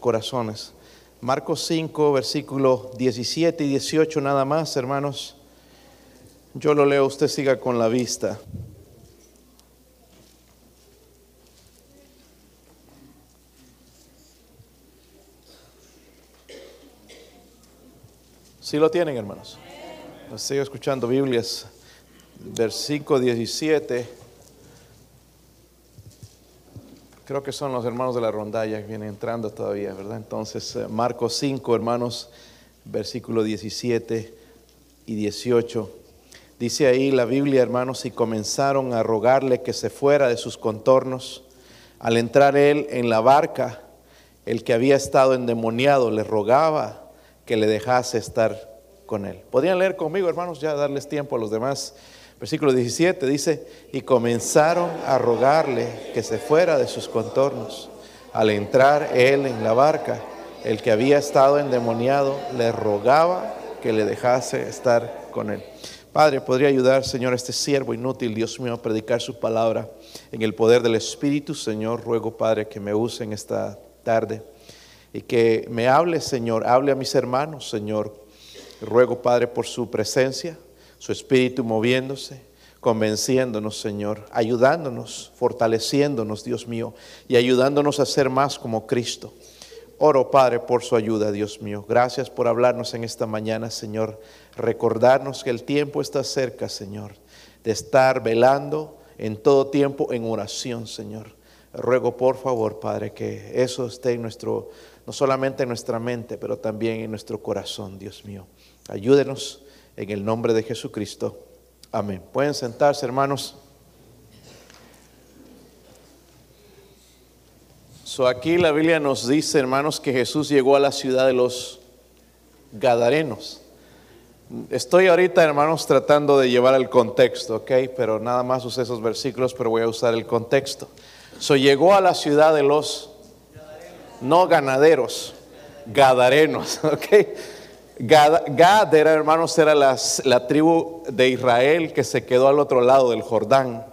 corazones. Marcos 5, versículos 17 y 18 nada más, hermanos. Yo lo leo, usted siga con la vista. ¿Sí lo tienen, hermanos? Estoy escuchando Biblias. Versículo 17. Creo que son los hermanos de la rondalla que vienen entrando todavía, ¿verdad? Entonces, eh, Marcos 5, hermanos, versículo 17 y 18. Dice ahí la Biblia, hermanos, y comenzaron a rogarle que se fuera de sus contornos. Al entrar él en la barca, el que había estado endemoniado le rogaba que le dejase estar con él. ¿Podrían leer conmigo, hermanos, ya darles tiempo a los demás? Versículo 17 dice, y comenzaron a rogarle que se fuera de sus contornos. Al entrar él en la barca, el que había estado endemoniado le rogaba que le dejase estar con él. Padre, podría ayudar, Señor, a este siervo inútil, Dios mío, a predicar su palabra en el poder del Espíritu. Señor, ruego, Padre, que me use en esta tarde y que me hable, Señor, hable a mis hermanos, Señor. Ruego, Padre, por su presencia, su Espíritu moviéndose, convenciéndonos, Señor, ayudándonos, fortaleciéndonos, Dios mío, y ayudándonos a ser más como Cristo. Oro, Padre, por su ayuda, Dios mío. Gracias por hablarnos en esta mañana, Señor. Recordarnos que el tiempo está cerca, Señor, de estar velando en todo tiempo en oración, Señor. Ruego, por favor, Padre, que eso esté en nuestro, no solamente en nuestra mente, pero también en nuestro corazón, Dios mío. Ayúdenos en el nombre de Jesucristo. Amén. Pueden sentarse, hermanos. So aquí la Biblia nos dice, hermanos, que Jesús llegó a la ciudad de los Gadarenos. Estoy ahorita, hermanos, tratando de llevar el contexto, ¿ok? Pero nada más usé esos versículos, pero voy a usar el contexto. So llegó a la ciudad de los no ganaderos, gadarenos, ¿ok? Gad, era, hermanos, era la tribu de Israel que se quedó al otro lado del Jordán.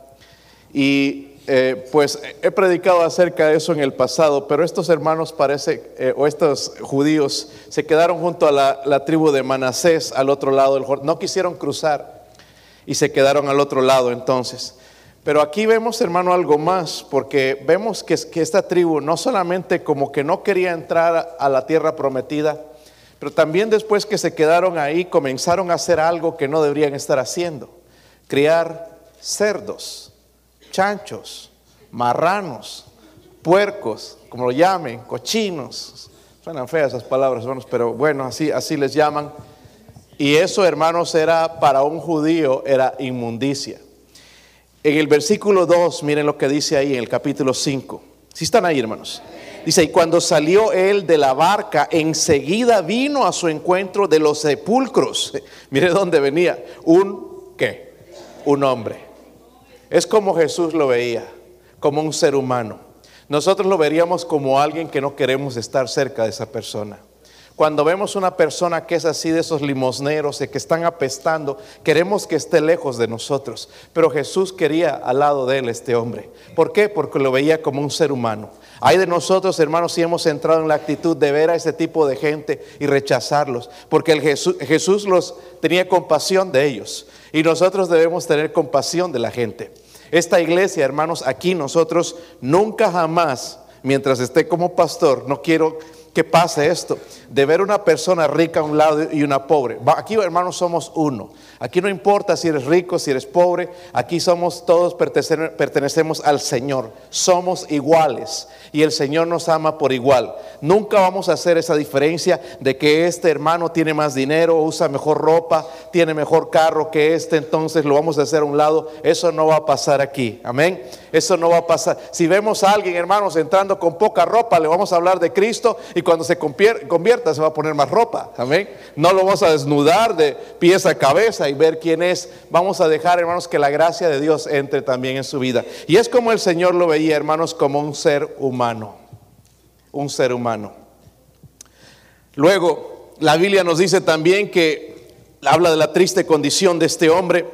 Y eh, pues he predicado acerca de eso en el pasado, pero estos hermanos parece, eh, o estos judíos, se quedaron junto a la, tribu de Manasés al otro lado del Jordán. No quisieron cruzar y se quedaron al otro lado entonces. Pero aquí vemos, hermano, algo más, porque vemos que, que esta tribu no solamente como que no quería entrar a la tierra prometida, pero también después que se quedaron ahí comenzaron a hacer algo que no deberían estar haciendo, criar cerdos chanchos, marranos, puercos, como lo llamen, cochinos. Suenan feas esas palabras, hermanos, pero bueno, así, así les llaman. Y eso, hermanos, era para un judío, era inmundicia. En el versículo 2, miren lo que dice ahí en el capítulo 5. Si están ahí, hermanos. Dice, y cuando salió él de la barca, enseguida vino a su encuentro de los sepulcros. Mire dónde venía. Un, ¿qué? Un hombre. Es como Jesús lo veía, como un ser humano. Nosotros lo veríamos como alguien que no queremos estar cerca de esa persona. Cuando vemos una persona que es así de esos limosneros, de que están apestando, queremos que esté lejos de nosotros. Pero Jesús quería al lado de él este hombre. ¿Por qué? Porque lo veía como un ser humano. Hay de nosotros, hermanos, si hemos entrado en la actitud de ver a ese tipo de gente y rechazarlos, porque el Jesús, Jesús los tenía compasión de ellos. Y nosotros debemos tener compasión de la gente. Esta iglesia, hermanos, aquí nosotros nunca jamás, mientras esté como pastor, no quiero que pase esto, de ver una persona rica a un lado y una pobre. Aquí, hermanos, somos uno. Aquí no importa si eres rico, si eres pobre, aquí somos todos pertenecemos al Señor, somos iguales y el Señor nos ama por igual. Nunca vamos a hacer esa diferencia de que este hermano tiene más dinero, usa mejor ropa, tiene mejor carro que este, entonces lo vamos a hacer a un lado. Eso no va a pasar aquí, amén. Eso no va a pasar. Si vemos a alguien, hermanos, entrando con poca ropa, le vamos a hablar de Cristo y cuando se convierta se va a poner más ropa, amén. No lo vamos a desnudar de pies a cabeza y ver quién es. Vamos a dejar, hermanos, que la gracia de Dios entre también en su vida. Y es como el Señor lo veía, hermanos, como un ser humano. Un ser humano. Luego, la Biblia nos dice también que habla de la triste condición de este hombre.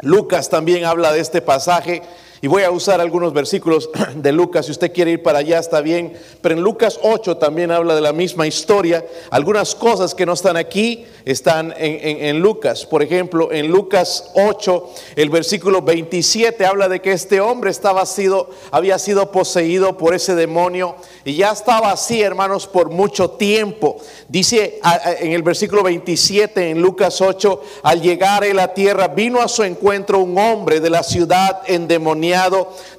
Lucas también habla de este pasaje Y voy a usar algunos versículos de Lucas, si usted quiere ir para allá está bien, pero en Lucas 8 también habla de la misma historia. Algunas cosas que no están aquí están en, Lucas. Por ejemplo, en Lucas 8, el versículo 27 habla de que este hombre estaba sido, había sido poseído por ese demonio y ya estaba así, hermanos, por mucho tiempo. Dice en el versículo 27 en Lucas 8, al llegar a la tierra, vino a su encuentro un hombre de la ciudad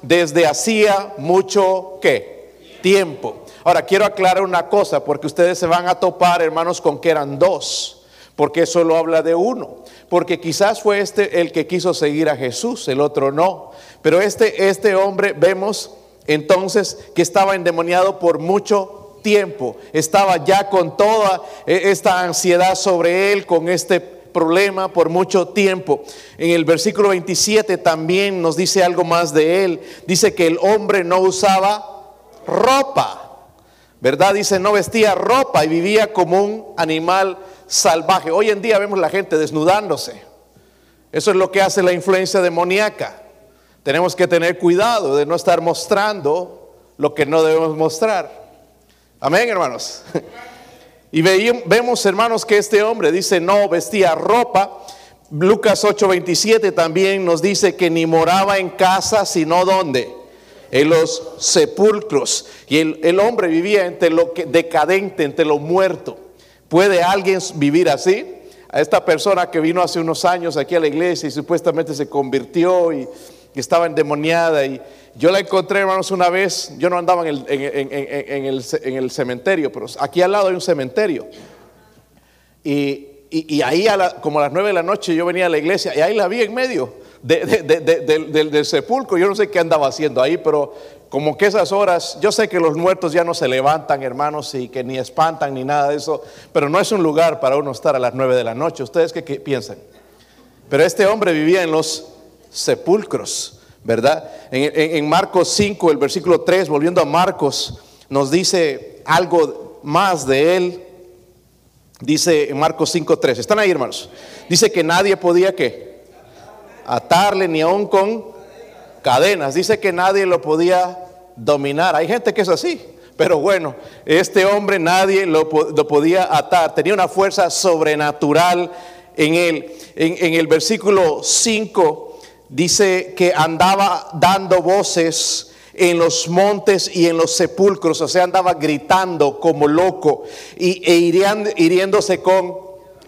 desde hacía mucho ¿qué? tiempo. Ahora quiero aclarar una cosa, porque ustedes se van a topar, hermanos, con que eran dos, porque eso lo habla de uno, porque quizás fue este el que quiso seguir a Jesús, el otro no, pero este, este hombre vemos entonces que estaba endemoniado por mucho tiempo, estaba ya con toda esta ansiedad sobre él, con este problema por mucho tiempo. En el versículo 27 también nos dice algo más de él. Dice que el hombre no usaba ropa, ¿verdad? Dice, no vestía ropa y vivía como un animal salvaje. Hoy en día vemos la gente desnudándose. Eso es lo que hace la influencia demoníaca. Tenemos que tener cuidado de no estar mostrando lo que no debemos mostrar. Amén, hermanos. Y vemos, hermanos, que este hombre dice no vestía ropa. Lucas 8:27 también nos dice que ni moraba en casa, sino donde? En los sepulcros. Y el, hombre vivía entre lo que, decadente, entre lo muerto. ¿Puede alguien vivir así? A esta persona que vino hace unos años aquí a la iglesia y supuestamente se convirtió y que estaba endemoniada. Y yo la encontré, hermanos, una vez. Yo no andaba en el, el, cementerio, pero aquí al lado hay un cementerio. Y, ahí, como a las nueve de la noche, yo venía a la iglesia y ahí la vi en medio del, del sepulcro. Yo no sé qué andaba haciendo ahí, pero como que esas horas, yo sé que los muertos ya no se levantan, hermanos, y que ni espantan ni nada de eso, pero no es un lugar para uno estar a las nueve de la noche. ¿Ustedes qué piensan? Pero este hombre vivía en los sepulcros, ¿verdad? En, Marcos 5, el versículo 3, volviendo a Marcos, nos dice algo más de él. Dice en Marcos 5, 3, ¿están ahí hermanos? Dice que nadie podía que atarle ni aún con cadenas. Dice que nadie lo podía dominar. Hay gente que es así. Pero bueno, este hombre nadie lo, podía atar. Tenía una fuerza sobrenatural en él. En, en el versículo 5 dice que andaba dando voces en los montes y en los sepulcros, o sea, andaba gritando como loco y, e hiriéndose con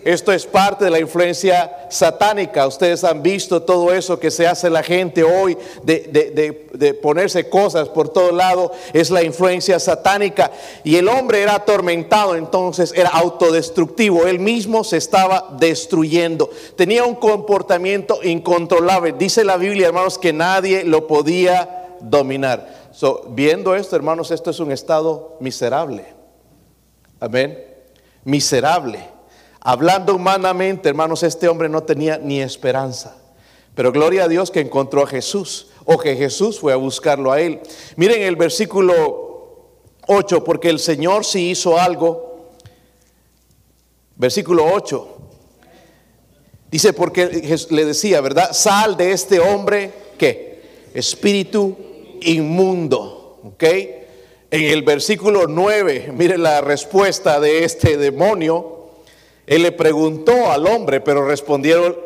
esto es parte de la influencia satánica. Ustedes han visto todo eso que se hace la gente hoy de, ponerse cosas por todo lado. Es la influencia satánica. Y el hombre era atormentado, entonces era autodestructivo. Él mismo se estaba destruyendo. Tenía un comportamiento incontrolable. Dice la Biblia, hermanos, que nadie lo podía dominar. viendo esto, hermanos, esto es un estado miserable. Amén. Miserable. Hablando humanamente, hermanos, este hombre no tenía ni esperanza. Pero gloria a Dios que encontró a Jesús o que Jesús fue a buscarlo a él. Miren el versículo 8, porque el Señor sí hizo algo. Versículo 8. Dice porque le decía, ¿verdad? Sal de este hombre, ¿qué? Espíritu inmundo. ¿Ok? En el versículo 9, miren la respuesta de este demonio. Él le preguntó al hombre, pero respondieron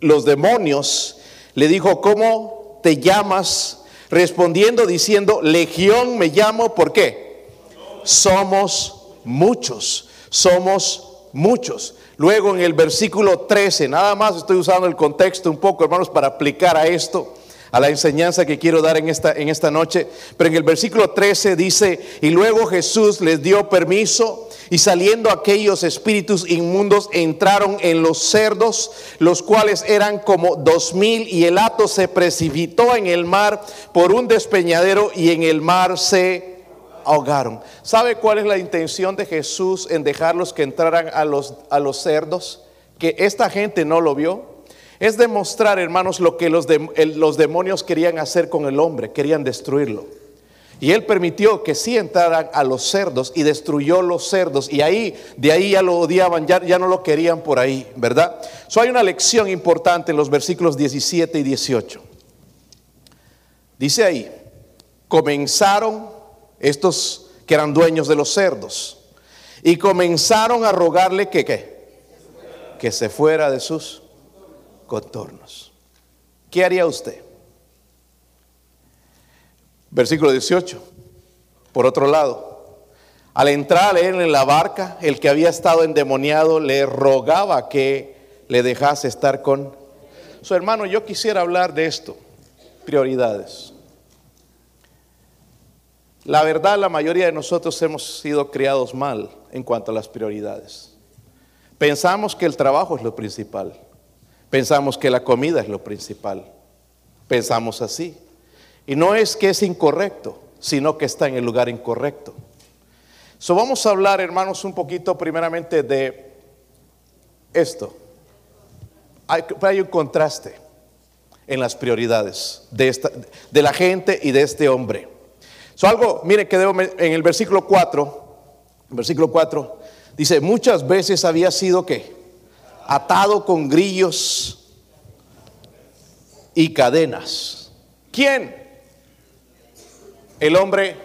los demonios. Le dijo, ¿cómo te llamas? Respondiendo diciendo, Legión me llamo, ¿por qué? Somos muchos, somos muchos. Luego en el versículo 13, nada más estoy usando el contexto un poco, hermanos, para aplicar a esto a la enseñanza que quiero dar en esta, en esta noche. Pero en el versículo 13 dice, y luego Jesús les dio permiso y saliendo aquellos espíritus inmundos entraron en los cerdos, los cuales eran como dos mil y el hato se precipitó en el mar por un despeñadero y en el mar se ahogaron. ¿Sabe cuál es la intención de Jesús en dejarlos que entraran a los, a los cerdos? Que esta gente no lo vio es demostrar, hermanos, lo que los, los demonios querían hacer con el hombre, querían destruirlo. Y él permitió que sí entraran a los cerdos y destruyó los cerdos. Y ahí, de ahí ya lo odiaban, ya, ya no lo querían por ahí, ¿verdad? So hay una lección importante en los versículos 17 y 18. Dice ahí, comenzaron estos que eran dueños de los cerdos y comenzaron a rogarle que qué? Que se fuera de sus contornos. ¿Qué haría usted? Versículo 18. Por otro lado, al entrar él en la barca, el que había estado endemoniado le rogaba que le dejase estar con su hermano. Yo quisiera hablar de esto, prioridades. La verdad, la mayoría de nosotros hemos sido criados mal en cuanto a las prioridades. Pensamos que el trabajo es lo principal. Pensamos que la comida es lo principal. Pensamos así. Y no es que es incorrecto, sino que está en el lugar incorrecto. So vamos a hablar, hermanos, un poquito primeramente de esto. Hay, un contraste en las prioridades de, esta, de la gente y de este hombre. So algo, mire que debo, en el versículo 4, versículo 4, dice, muchas veces había sido que atado con grillos y cadenas. ¿Quién? El hombre,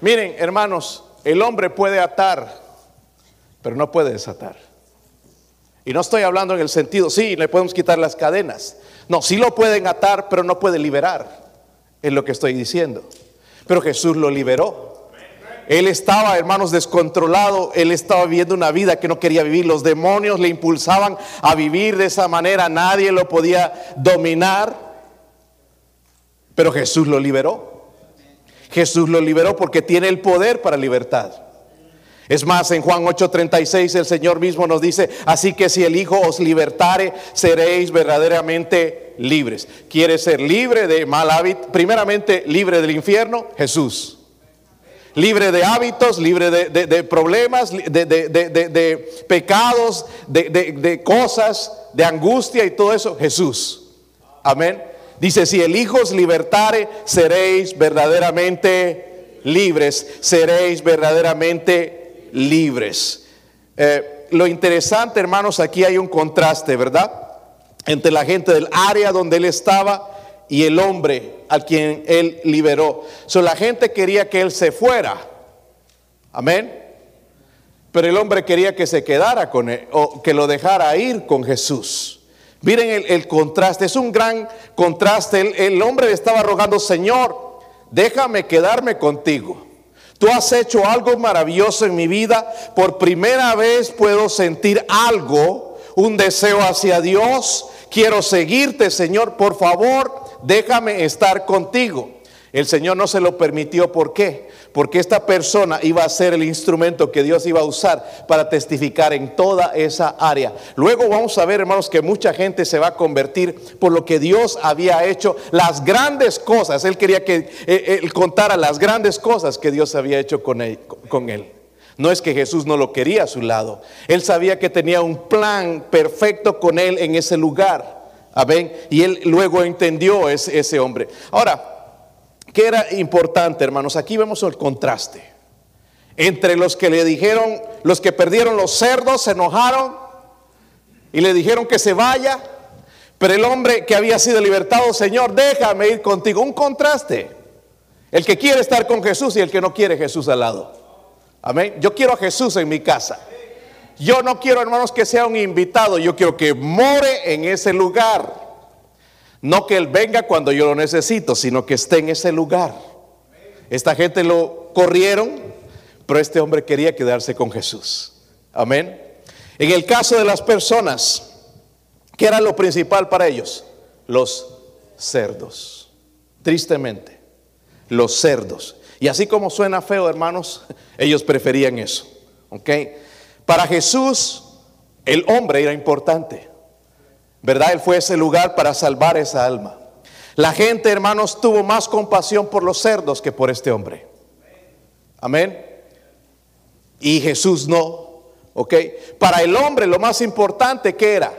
miren hermanos, el hombre puede atar, pero no puede desatar. Y no estoy hablando en el sentido, sí, le podemos quitar las cadenas. No, sí lo pueden atar, pero no puede liberar, es lo que estoy diciendo. Pero Jesús lo liberó. Él estaba, hermanos, descontrolado. Él estaba viviendo una vida que no quería vivir. Los demonios le impulsaban a vivir de esa manera. Nadie lo podía dominar. Pero Jesús lo liberó. Jesús lo liberó porque tiene el poder para libertad. Es más, en Juan 8:36 el Señor mismo nos dice, así que si el Hijo os libertare, seréis verdaderamente libres. ¿Quiere ser libre de mal hábito? Primeramente, libre del infierno, Jesús. Libre de hábitos, libre de, de problemas, de, de pecados, de cosas, de angustia y todo eso, Jesús. Amén. Dice, si el Hijo os libertare, seréis verdaderamente libres, seréis verdaderamente libres. Eh, lo interesante, hermanos, aquí hay un contraste, ¿verdad? Entre la gente del área donde él estaba y el hombre al quien él liberó. So, la gente quería que él se fuera. Amén. Pero el hombre quería que se quedara con él o que lo dejara ir con Jesús. Miren el, contraste, es un gran contraste. El, el hombre le estaba rogando, Señor, déjame quedarme contigo. Tú has hecho algo maravilloso en mi vida. Por primera vez puedo sentir algo, un deseo hacia Dios. Quiero seguirte, Señor. Por favor, déjame estar contigo. El Señor no se lo permitió. ¿Por qué? Porque esta persona iba a ser el instrumento que Dios iba a usar para testificar en toda esa área. Luego vamos a ver, hermanos, que mucha gente se va a convertir por lo que Dios había hecho, las grandes cosas. Él quería que eh, él contara las grandes cosas que Dios había hecho con él. Con él. No es que Jesús no lo quería a su lado. Él sabía que tenía un plan perfecto con él en ese lugar. Amén. Y él luego entendió ese, ese hombre. Ahora, ¿Qué era importante, hermanos? Aquí vemos el contraste. Entre los que le dijeron, los que perdieron los cerdos se enojaron y le dijeron que se vaya, pero el hombre que había sido libertado, Señor, déjame ir contigo. Un contraste. El que quiere estar con Jesús y el que no quiere Jesús al lado. Amén. Yo quiero a Jesús en mi casa. Yo no quiero, hermanos, que sea un invitado. Yo quiero que more en ese lugar. No que Él venga cuando yo lo necesito, sino que esté en ese lugar. Esta gente lo corrieron, pero este hombre quería quedarse con Jesús. Amén. En el caso de las personas, ¿qué era lo principal para ellos? Los cerdos. Tristemente, los cerdos. Y así como suena feo, hermanos, ellos preferían eso. ¿Ok? Para Jesús, el hombre era importante. ¿Verdad? Él fue ese lugar para salvar esa alma. La gente, hermanos, tuvo más compasión por los cerdos que por este hombre. Amén. Y Jesús no. ¿Ok? Para el hombre lo más importante que era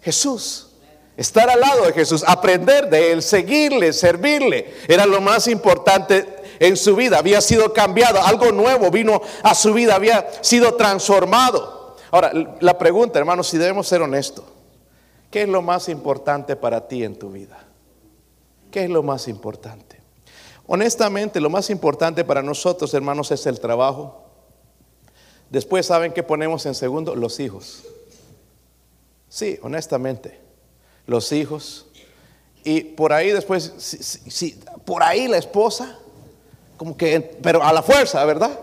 Jesús. Estar al lado de Jesús, aprender de Él, seguirle, servirle. Era lo más importante en su vida. Había sido cambiado, algo nuevo vino a su vida, había sido transformado. Ahora, la pregunta, hermanos, si debemos ser honestos. ¿Qué es lo más importante para ti en tu vida? ¿Qué es lo más importante? Honestamente, lo más importante para nosotros, hermanos, es el trabajo. Después, ¿saben qué ponemos en segundo? Los hijos. Sí, honestamente, los hijos. Y por ahí después, sí, por ahí la esposa, como que, pero a la fuerza, ¿verdad?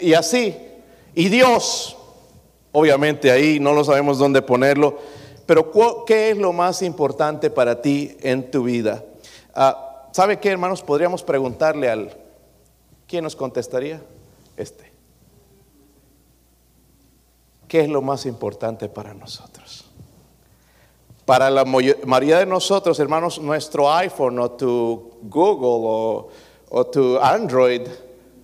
y, así. Y Dios, obviamente ahí no lo sabemos dónde ponerlo, pero ¿qué es lo más importante para ti en tu vida? Ah, ¿Sabe qué, hermanos? Podríamos preguntarle al... ¿Quién nos contestaría? Este. ¿Qué es lo más importante para nosotros? Para la mayoría de nosotros, hermanos, nuestro iPhone o tu Google o, tu Android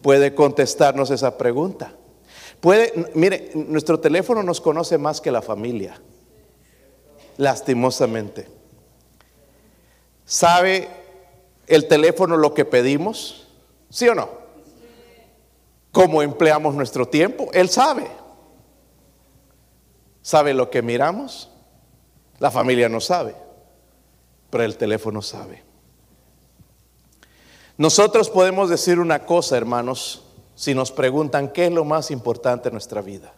puede contestarnos esa pregunta. Puede, mire, nuestro teléfono nos conoce más que la familia, lastimosamente. ¿Sabe el teléfono lo que pedimos? ¿Sí o no? ¿Cómo empleamos nuestro tiempo? Él sabe. ¿Sabe lo que miramos? La familia no sabe, pero el teléfono sabe. Nosotros podemos decir una cosa, hermanos, si nos preguntan qué es lo más importante en nuestra vida.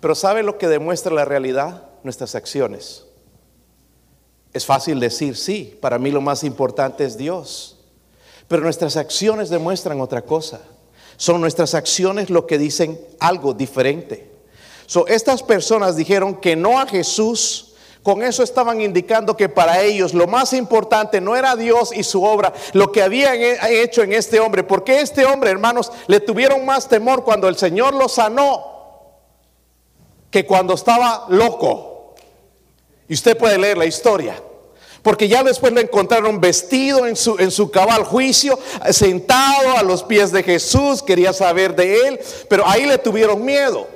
Pero ¿sabe lo que demuestra la realidad? Nuestras acciones. Es fácil decir, sí, para mí lo más importante es Dios. Pero nuestras acciones demuestran otra cosa. Son nuestras acciones lo que dicen algo diferente. Estas personas dijeron que no a Jesús. Con eso estaban indicando que para ellos lo más importante no era Dios y su obra, lo que habían hecho en este hombre. Porque este hombre, hermanos, le tuvieron más temor cuando el Señor lo sanó que cuando estaba loco. Y usted puede leer la historia. Porque ya después lo encontraron vestido en su, en su cabal juicio, sentado a los pies de Jesús, quería saber de él, pero ahí le tuvieron miedo.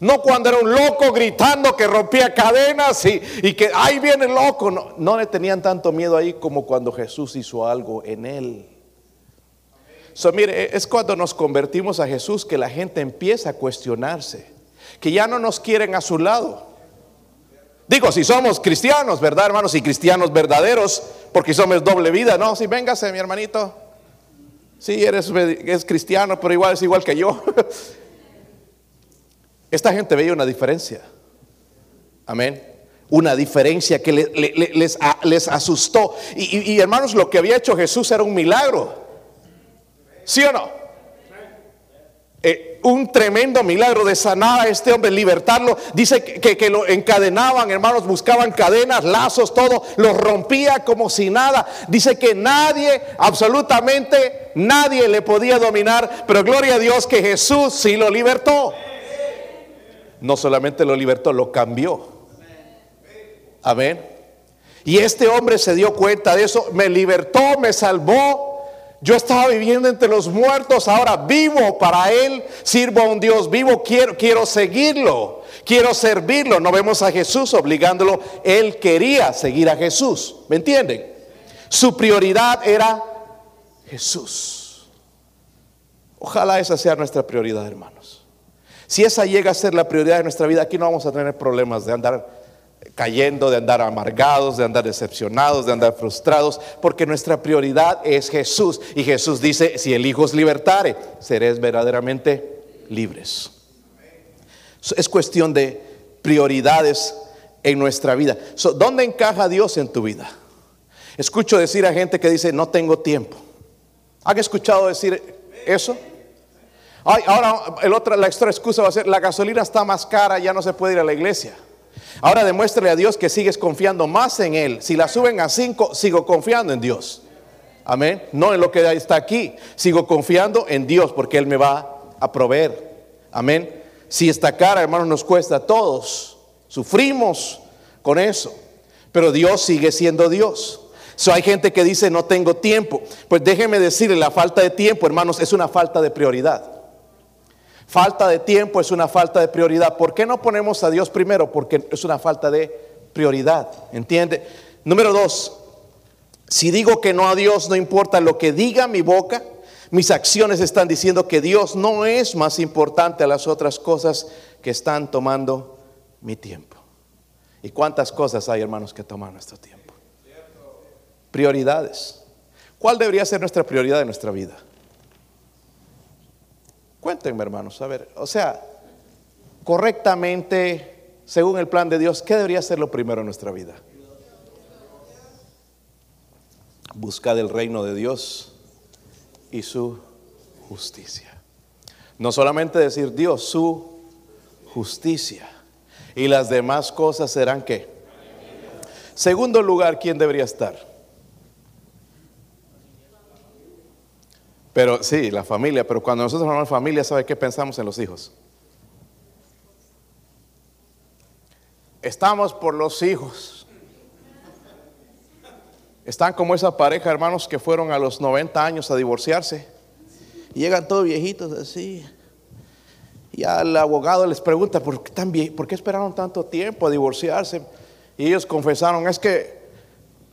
No cuando era un loco gritando que rompía cadenas y, y que ahí viene el loco. No, no, le tenían tanto miedo ahí como cuando Jesús hizo algo en él. So, mire, es cuando nos convertimos a Jesús que la gente empieza a cuestionarse, que ya no nos quieren a su lado. Digo, si somos cristianos, ¿verdad, hermanos? Y cristianos verdaderos, porque somos doble vida, ¿no? Si véngase, mi hermanito. Sí, eres es cristiano, pero igual es igual que yo. Esta gente veía una diferencia. Amén. Una diferencia que les, les, asustó. y hermanos, lo que había hecho Jesús era un milagro. ¿Sí o no? Eh, un tremendo milagro de sanar a este hombre, libertarlo. Dice que, que, lo encadenaban, hermanos, buscaban cadenas, lazos, todo, los rompía como si nada. Dice que nadie, absolutamente nadie le podía dominar, pero gloria a Dios que Jesús sí lo libertó. No solamente lo libertó, lo cambió. Amén. Y este hombre se dio cuenta de eso, me libertó, me salvó yo estaba viviendo entre los muertos, ahora vivo para Él, sirvo a un Dios vivo, quiero, quiero seguirlo, quiero servirlo. No vemos a Jesús obligándolo, Él quería seguir a Jesús, ¿me entienden? Su prioridad era Jesús. Ojalá esa sea nuestra prioridad, hermanos. Si esa llega a ser la prioridad de nuestra vida, aquí no vamos a tener problemas de andar cayendo, de andar amargados, de andar decepcionados, de andar frustrados, porque nuestra prioridad es Jesús. Y Jesús dice, si el Hijo os libertare, seréis verdaderamente libres. Es cuestión de prioridades en nuestra vida. ¿Dónde encaja Dios en tu vida? Escucho decir a gente que dice, no tengo tiempo. ¿Han escuchado decir eso? Ahora la extra excusa va a ser, la gasolina está más cara, ya no se puede ir a la iglesia. Ahora demuéstrale a Dios que sigues confiando más en Él. Si la suben a cinco, sigo confiando en Dios. Amén. No en lo que está aquí. Sigo confiando en Dios porque Él me va a proveer. Amén. Si esta cara, hermanos, nos cuesta a todos. Sufrimos con eso. Pero Dios sigue siendo Dios. So, hay gente que dice no tengo tiempo. Pues déjeme decirle, la falta de tiempo, hermanos, es una falta de prioridad. Falta de tiempo es una falta de prioridad. ¿Por qué no ponemos a Dios primero? Porque es una falta de prioridad. ¿Entiende? Número dos, si digo que no a Dios, no importa lo que diga mi boca, mis acciones están diciendo que Dios no es más importante a las otras cosas que están tomando mi tiempo. ¿Y cuántas cosas hay, hermanos, que toman nuestro tiempo? Prioridades. ¿Cuál debería ser nuestra prioridad en nuestra vida? Cuéntenme, hermanos, a ver, o sea, correctamente, según el plan de Dios, ¿qué debería ser lo primero en nuestra vida? Buscar el reino de Dios y su justicia. No solamente decir Dios, su justicia. Y las demás cosas serán qué. Segundo lugar, ¿quién debería estar? Pero sí, la familia, pero cuando nosotros hablamos de familia, ¿sabe qué pensamos en los hijos? Estamos por los hijos. Están como esa pareja, hermanos, que fueron a los 90 años a divorciarse. Y llegan todos viejitos así. Y al abogado les pregunta, ¿por qué, tan ¿por qué esperaron tanto tiempo a divorciarse? Y ellos confesaron, es que,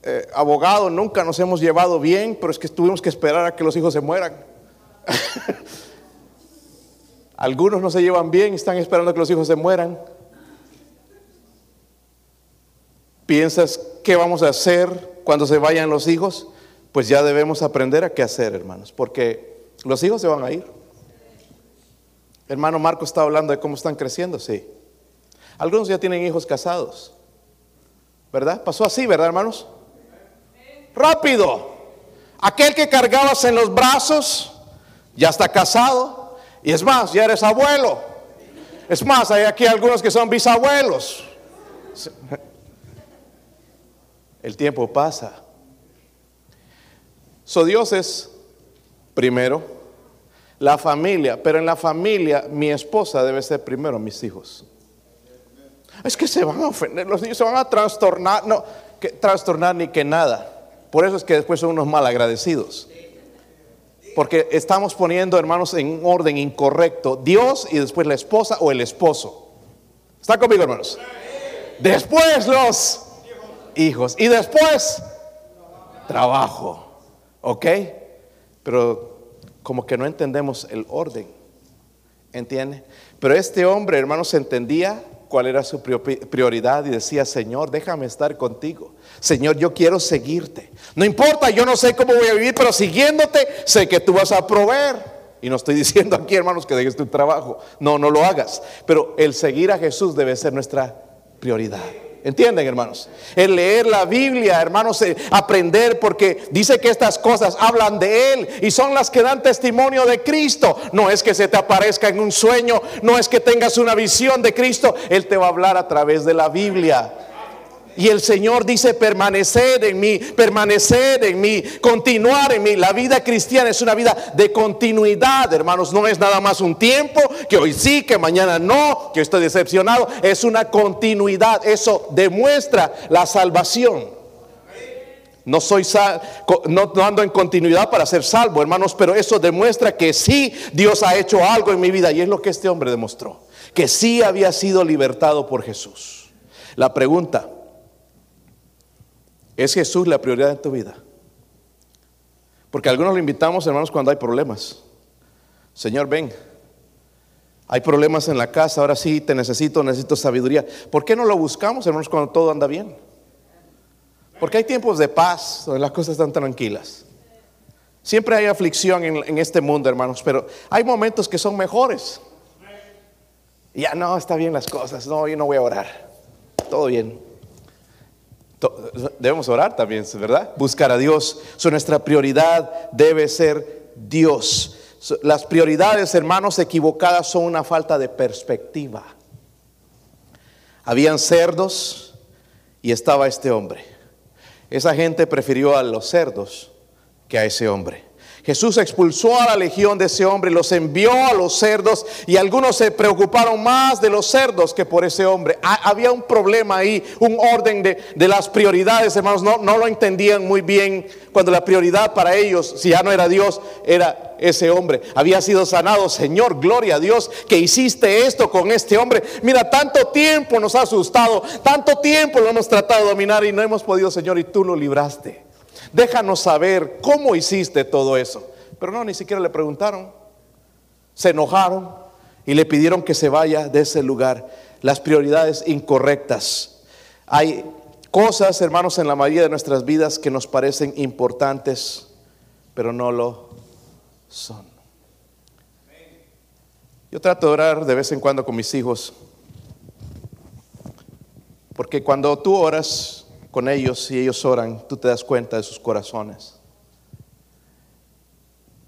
eh, abogado, nunca nos hemos llevado bien, pero es que tuvimos que esperar a que los hijos se mueran. Algunos no se llevan bien están esperando a que los hijos se mueran. ¿Piensas qué vamos a hacer cuando se vayan los hijos? Pues ya debemos aprender a qué hacer, hermanos, porque los hijos se van a ir. Hermano Marco está hablando de cómo están creciendo, sí. Algunos ya tienen hijos casados. ¿Verdad? Pasó así, ¿verdad, hermanos? Rápido. Aquel que cargabas en los brazos ya está casado. Y es más, ya eres abuelo. Es más, hay aquí algunos que son bisabuelos. El tiempo pasa. So Dios es primero la familia, pero en la familia mi esposa debe ser primero mis hijos. Es que se van a ofender, los niños se van a trastornar, no, que trastornar ni que nada. Por eso es que después son unos mal agradecidos. Porque estamos poniendo, hermanos, en un orden incorrecto. Dios y después la esposa o el esposo. ¿Está conmigo, hermanos? Después los hijos. Y después trabajo. ¿Ok? Pero como que no entendemos el orden. ¿Entiende? Pero este hombre, hermanos, entendía cuál era su prioridad y decía, Señor, déjame estar contigo. Señor, yo quiero seguirte. No importa, yo no sé cómo voy a vivir, pero siguiéndote, sé que tú vas a proveer. Y no estoy diciendo aquí, hermanos, que dejes tu trabajo. No, no lo hagas. Pero el seguir a Jesús debe ser nuestra prioridad. ¿Entienden, hermanos? El leer la Biblia, hermanos, aprender porque dice que estas cosas hablan de Él y son las que dan testimonio de Cristo. No es que se te aparezca en un sueño, no es que tengas una visión de Cristo, Él te va a hablar a través de la Biblia. Y el Señor dice, permanecer en mí, permanecer en mí, continuar en mí. La vida cristiana es una vida de continuidad, hermanos. No es nada más un tiempo, que hoy sí, que mañana no, que estoy decepcionado. Es una continuidad. Eso demuestra la salvación. No soy no, no, ando en continuidad para ser salvo, hermanos, pero eso demuestra que sí Dios ha hecho algo en mi vida y es lo que este hombre demostró, que sí había sido libertado por Jesús. La pregunta, ¿Es Jesús la prioridad en tu vida? Porque algunos lo invitamos, hermanos, cuando hay problemas. Señor, ven. Hay problemas en la casa, ahora sí te necesito, necesito sabiduría. ¿Por qué no lo buscamos, hermanos, cuando todo anda bien? Porque hay tiempos de paz, donde las cosas están tranquilas. Siempre hay aflicción en, en este mundo, hermanos, pero hay momentos que son mejores. Ya no, está bien las cosas, no, yo no voy a orar. Todo bien. Debemos orar también, ¿verdad? Buscar a Dios. nuestra prioridad debe ser Dios. Las prioridades, hermanos, equivocadas son una falta de perspectiva. Habían cerdos y estaba este hombre. Esa gente prefirió a los cerdos que a ese hombre. Jesús expulsó a la legión de ese hombre los envió a los cerdos y algunos se preocuparon más de los cerdos que por ese hombre. había un problema ahí, un orden de, las prioridades, hermanos, no, no lo entendían muy bien cuando la prioridad para ellos, si ya no era Dios, era ese hombre. Había sido sanado, Señor, gloria a Dios que hiciste esto con este hombre. Mira, tanto tiempo nos ha asustado, tanto tiempo lo hemos tratado de dominar y no hemos podido, Señor, y tú lo libraste. Déjanos saber cómo hiciste todo eso. Pero no, ni siquiera le preguntaron. Se enojaron y le pidieron que se vaya de ese lugar. Las prioridades incorrectas. Hay cosas, hermanos, en la mayoría de nuestras vidas que nos parecen importantes, pero no lo son. Yo trato de orar de vez en cuando con mis hijos, porque cuando tú oras con ellos y ellos oran, tú te das cuenta de sus corazones.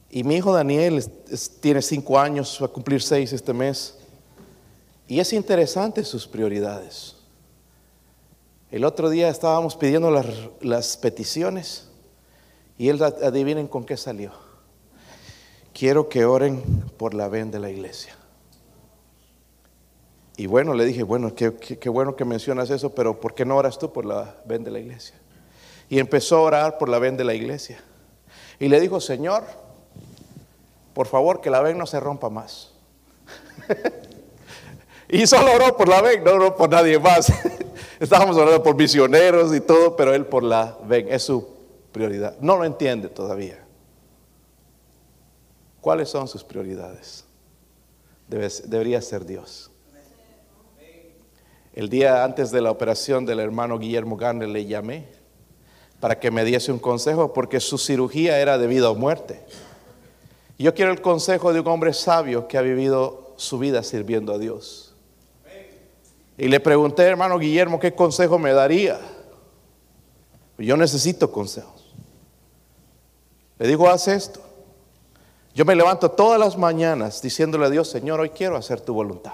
Y mi hijo Daniel tiene cinco años, va a cumplir seis este mes. Y es interesante sus prioridades. El otro día estábamos pidiendo las, las peticiones y él adivinen con qué salió. Quiero que oren por la ven de la iglesia. Y bueno, le dije, bueno, qué, bueno que mencionas eso, pero ¿por qué no oras tú por la ven de la iglesia? Y empezó a orar por la ven de la iglesia. Y le dijo, Señor, por favor, que la ven no se rompa más. y solo oró por la ven, no oró por nadie más. Estábamos orando por misioneros y todo, pero él por la ven, es su prioridad. No lo entiende todavía. ¿Cuáles son sus prioridades? debería ser Dios. El día antes de la operación del hermano Guillermo Garner le llamé para que me diese un consejo porque su cirugía era debido a muerte. Yo quiero el consejo de un hombre sabio que ha vivido su vida sirviendo a Dios. Y le pregunté, hermano Guillermo, ¿qué consejo me daría? Yo necesito consejos. Le digo, haz esto. Yo me levanto todas las mañanas diciéndole a Dios, Señor, hoy quiero hacer tu voluntad.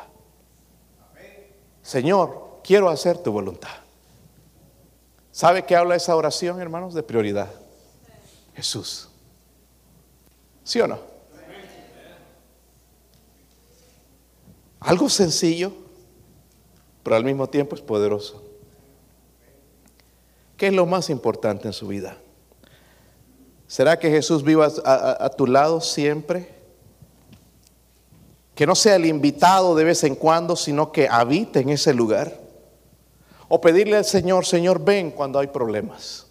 Señor, quiero hacer tu voluntad. ¿Sabe qué habla esa oración, hermanos? De prioridad. Jesús. ¿Sí o no? Algo sencillo, pero al mismo tiempo es poderoso. ¿Qué es lo más importante en su vida? ¿Será que Jesús viva a, tu lado siempre? Que no sea el invitado de vez en cuando, sino que habite en ese lugar. O pedirle al Señor, Señor, ven cuando hay problemas.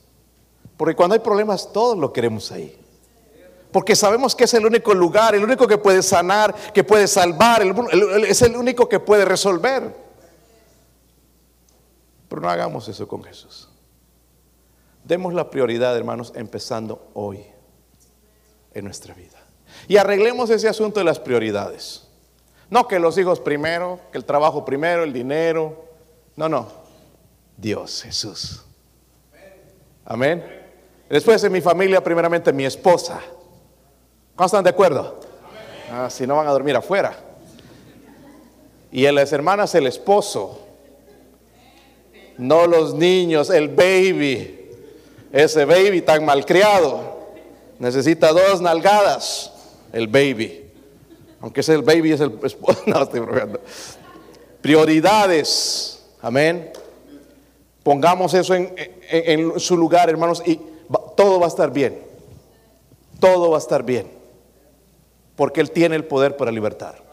Porque cuando hay problemas todos lo queremos ahí porque sabemos que es el único lugar, el único que puede sanar, que puede salvar, es el único que puede resolver. Pero no hagamos eso con Jesús. Demos la prioridad, hermanos, empezando hoy en nuestra vida. Y arreglemos ese asunto de las prioridades. No que los hijos primero, que el trabajo primero, el dinero. No, no. Dios, Jesús. Amén. Después en mi familia, primeramente mi esposa. ¿Cómo están de acuerdo? Ah, si no van a dormir afuera. Y en las hermanas el esposo, no los niños, el baby, ese baby tan malcriado, necesita dos nalgadas, el baby. Aunque ese el baby es el esposo, no estoy bromeando. Prioridades, amén. Pongamos eso en su lugar, hermanos, y todo va a estar bien. Todo va a estar bien porque Él tiene el poder para libertar.